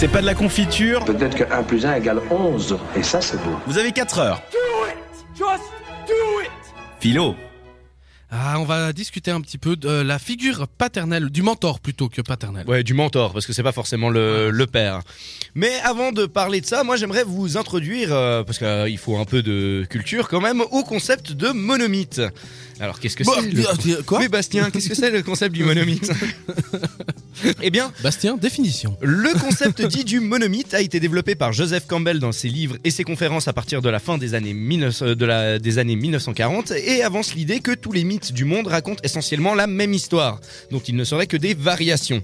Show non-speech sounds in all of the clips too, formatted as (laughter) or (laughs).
C'est pas de la confiture. Peut-être que 1 plus 1 égale 11. Et ça, c'est beau. Vous avez 4 heures. Philo. Ah, on va discuter un petit peu de la figure paternelle, du mentor plutôt que paternelle. Ouais, du mentor, parce que c'est pas forcément le, le père. Mais avant de parler de ça, moi j'aimerais vous introduire, euh, parce qu'il faut un peu de culture quand même, au concept de monomythe. Alors qu'est-ce que Bah, c'est le... euh, Quoi Oui, Bastien, qu'est-ce que c'est le concept du monomythe? (laughs) Eh bien, Bastien, définition. le (laughs) concept dit du monomythe a été développé par Joseph Campbell dans ses livres et ses conférences à partir de la fin des années, 19 de la, des années 1940 et avance l'idée que tous les mythes du monde racontent essentiellement la même histoire, dont il ne serait que des variations.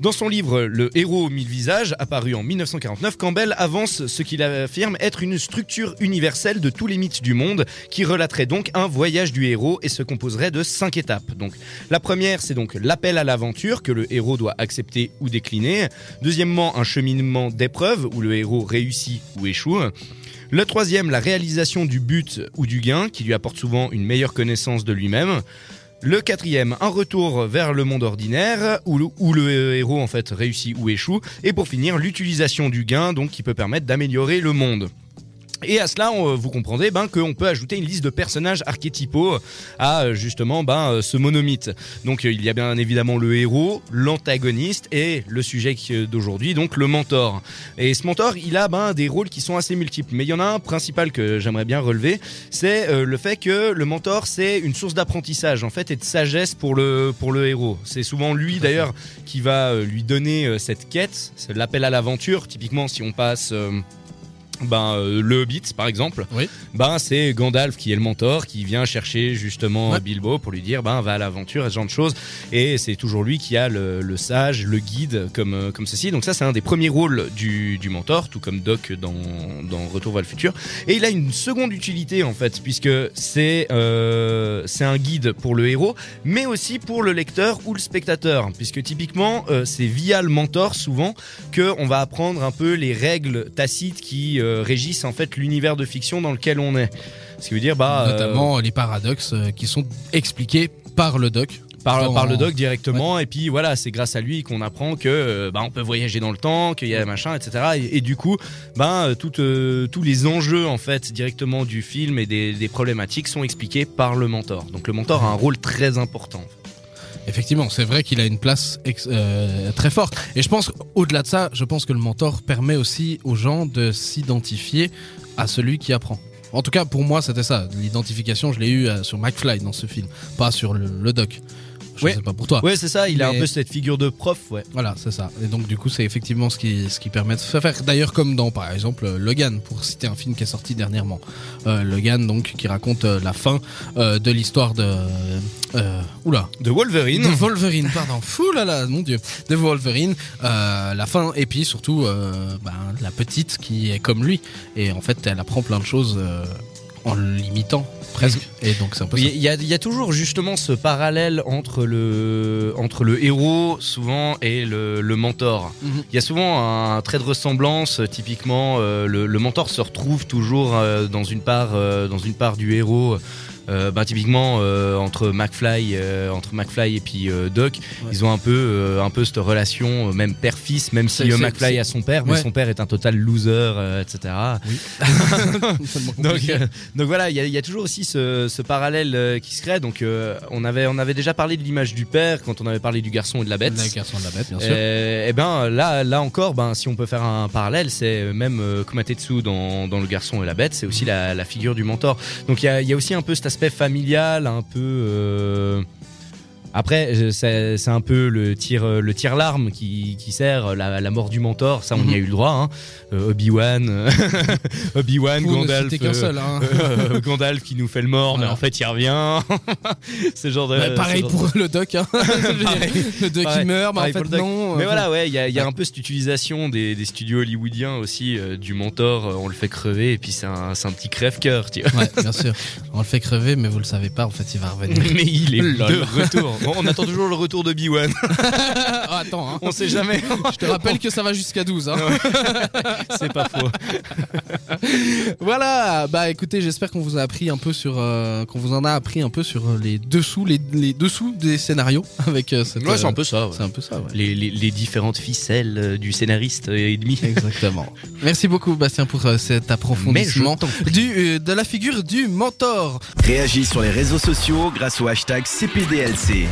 Dans son livre Le héros aux mille visages, apparu en 1949, Campbell avance ce qu'il affirme être une structure universelle de tous les mythes du monde qui relaterait donc un voyage du héros et se composerait de cinq étapes. La première, c'est donc l'appel à l'aventure que le héros doit accepter ou décliner. Deuxièmement, un cheminement d'épreuves où le héros réussit ou échoue. Le troisième, la réalisation du but ou du gain qui lui apporte souvent une meilleure connaissance de lui-même. Le quatrième, un retour vers le monde ordinaire où le, héros en fait réussit ou échoue. Et pour finir, l'utilisation du gain qui peut permettre d'améliorer le monde. Et à cela, on- vous comprendrez ben, qu'on peut ajouter une liste de personnages archétypaux à euh, justement ben, euh, ce monomythe. Donc euh, il y a bien évidemment le héros, l'antagoniste et le sujet d'aujourd'hui, donc le mentor. Et ce mentor, il a ben, des rôles qui sont assez multiples. Mais il y en a un principal que j'aimerais bien relever, c'est euh, le fait que le mentor, c'est une source d'apprentissage en fait et de sagesse pour le, pour le héros. C'est souvent lui d'ailleurs qui va euh, lui donner euh, cette quête, l'appel à l'aventure. Typiquement, si on passe... euh, ben, euh, le Hobbit par exemple, Oui. ben c'est Gandalf qui est le mentor qui vient chercher justement Ouais. Bilbo pour lui dire ben va à l'aventure ce genre de choses et c'est toujours lui qui a le, le sage, le guide comme euh, comme ceci. Donc ça c'est un des premiers rôles du, du mentor, tout comme Doc dans dans Retour vers le futur. Et il a une seconde utilité en fait puisque c'est euh, c'est un guide pour le héros, mais aussi pour le lecteur ou le spectateur puisque typiquement euh, c'est via le mentor souvent que on va apprendre un peu les règles tacites qui régissent en fait l'univers de fiction dans lequel on est. Ce qui veut dire bah euh, Notamment les paradoxes euh, qui sont expliqués par le doc. par, le doc directement et puis voilà c'est grâce à lui qu'on apprend que euh, bah, on peut voyager dans le temps qu'il y a machin etc et, et du coup ben euh, tout, euh, tous les enjeux en fait directement du film et des, des problématiques sont expliqués par le mentor donc le mentor a un rôle très important Effectivement, c'est vrai qu'il a une place euh, très forte. Et je pense, au-delà de ça, je pense que le mentor permet aussi aux gens de s'identifier à celui qui apprend. En tout cas, pour moi, c'était ça. L'identification, je l'ai eu euh, sur McFly dans ce film, pas sur le doc. Je Ouais. sais pas pour toi. ouais c'est ça il a un peu cette figure de prof ouais Voilà, c'est ça. Et donc, du coup, c'est effectivement ce qui, ce qui permet de se faire. D'ailleurs, comme dans, par exemple, Logan, pour citer un film qui est sorti dernièrement. Euh, Logan, donc, qui raconte euh, la fin euh, de l'histoire de. Euh, oula. de Wolverine De Wolverine, pardon. (laughs) Fou là là, mon dieu. De Wolverine, euh, la fin, et puis surtout euh, ben, la petite qui est comme lui. Et en fait, elle apprend plein de choses euh, en l'imitant, presque. Et donc, c'est un peu ça. Il y, a, il y a toujours justement ce parallèle entre le, entre le héros souvent et le, le mentor. Mhm. Il y a souvent un trait de ressemblance. Typiquement, euh, le, le mentor se retrouve toujours euh, dans une part, euh, dans une part du héros. Euh, bah, typiquement euh, entre McFly, euh, entre McFly et puis euh, Doc, ils ont un peu, euh, un peu cette relation, euh, même père-fils, même si McFly a son père, mais son père est un total loser, euh, etc. (laughs) (laughs) Tellement Donc, euh, donc voilà, il y, y a toujours aussi ce, ce parallèle euh, qui se crée. Donc euh, on avait on avait déjà parlé de l'image du père quand on avait parlé du garçon et de la bête. La garçon de la bête, bien sûr. Euh, et ben là là encore, ben si on peut faire un parallèle, c'est même euh, Kumatetsu dans, dans le garçon et la bête, c'est aussi la, la figure du mentor. Donc il y a, y a aussi un peu cet aspect familial, un peu. Euh, après, euh, c'est un peu le tir, euh, le tir larme qui, qui sert la, la mort du mentor. Ça, on y a eu le droit. Hein. Euh, Obi-Wan, euh, (laughs) Obi-Wan, Gandalf, euh, seul, hein. (laughs) euh, Gandalf qui nous fait le mort, mais en fait il revient. (laughs) ce genre de. Bah, ce pareil genre- pour le doc. Hein. Pareil. le doc Pareil. qui meurt, mais en fait non. Mais euh, voilà, ouais, il y a, il y a Ouais. un peu cette utilisation des, des studios hollywoodiens aussi euh, du mentor. euh, on le fait crever et puis c'est un, petit crève-cœur, tu vois. Ouais, bien sûr. On le fait crever, mais vous le savez pas, en fait, il va revenir. Mais il est de retour. Bon, on attend toujours le retour de B1. (laughs) Ah, attends, hein. On sait jamais. je te rappelle que ça va jusqu'à 12. Hein. (laughs) C'est pas faux. Voilà, bah écoutez, j'espère qu'on vous a appris un peu sur, euh, qu'on vous en a appris un peu sur euh, les dessous, les, les dessous des scénarios avec euh, cette. Ouais, c'est euh, un peu ça. ouais. c'est un peu ça, ouais. Les, les- les différentes ficelles euh, du scénariste et demi. Exactement. Merci beaucoup, Bastien, pour euh, cet approfondissement du, euh, de la figure du mentor. Réagis sur les réseaux sociaux grâce au hashtag CPDLC.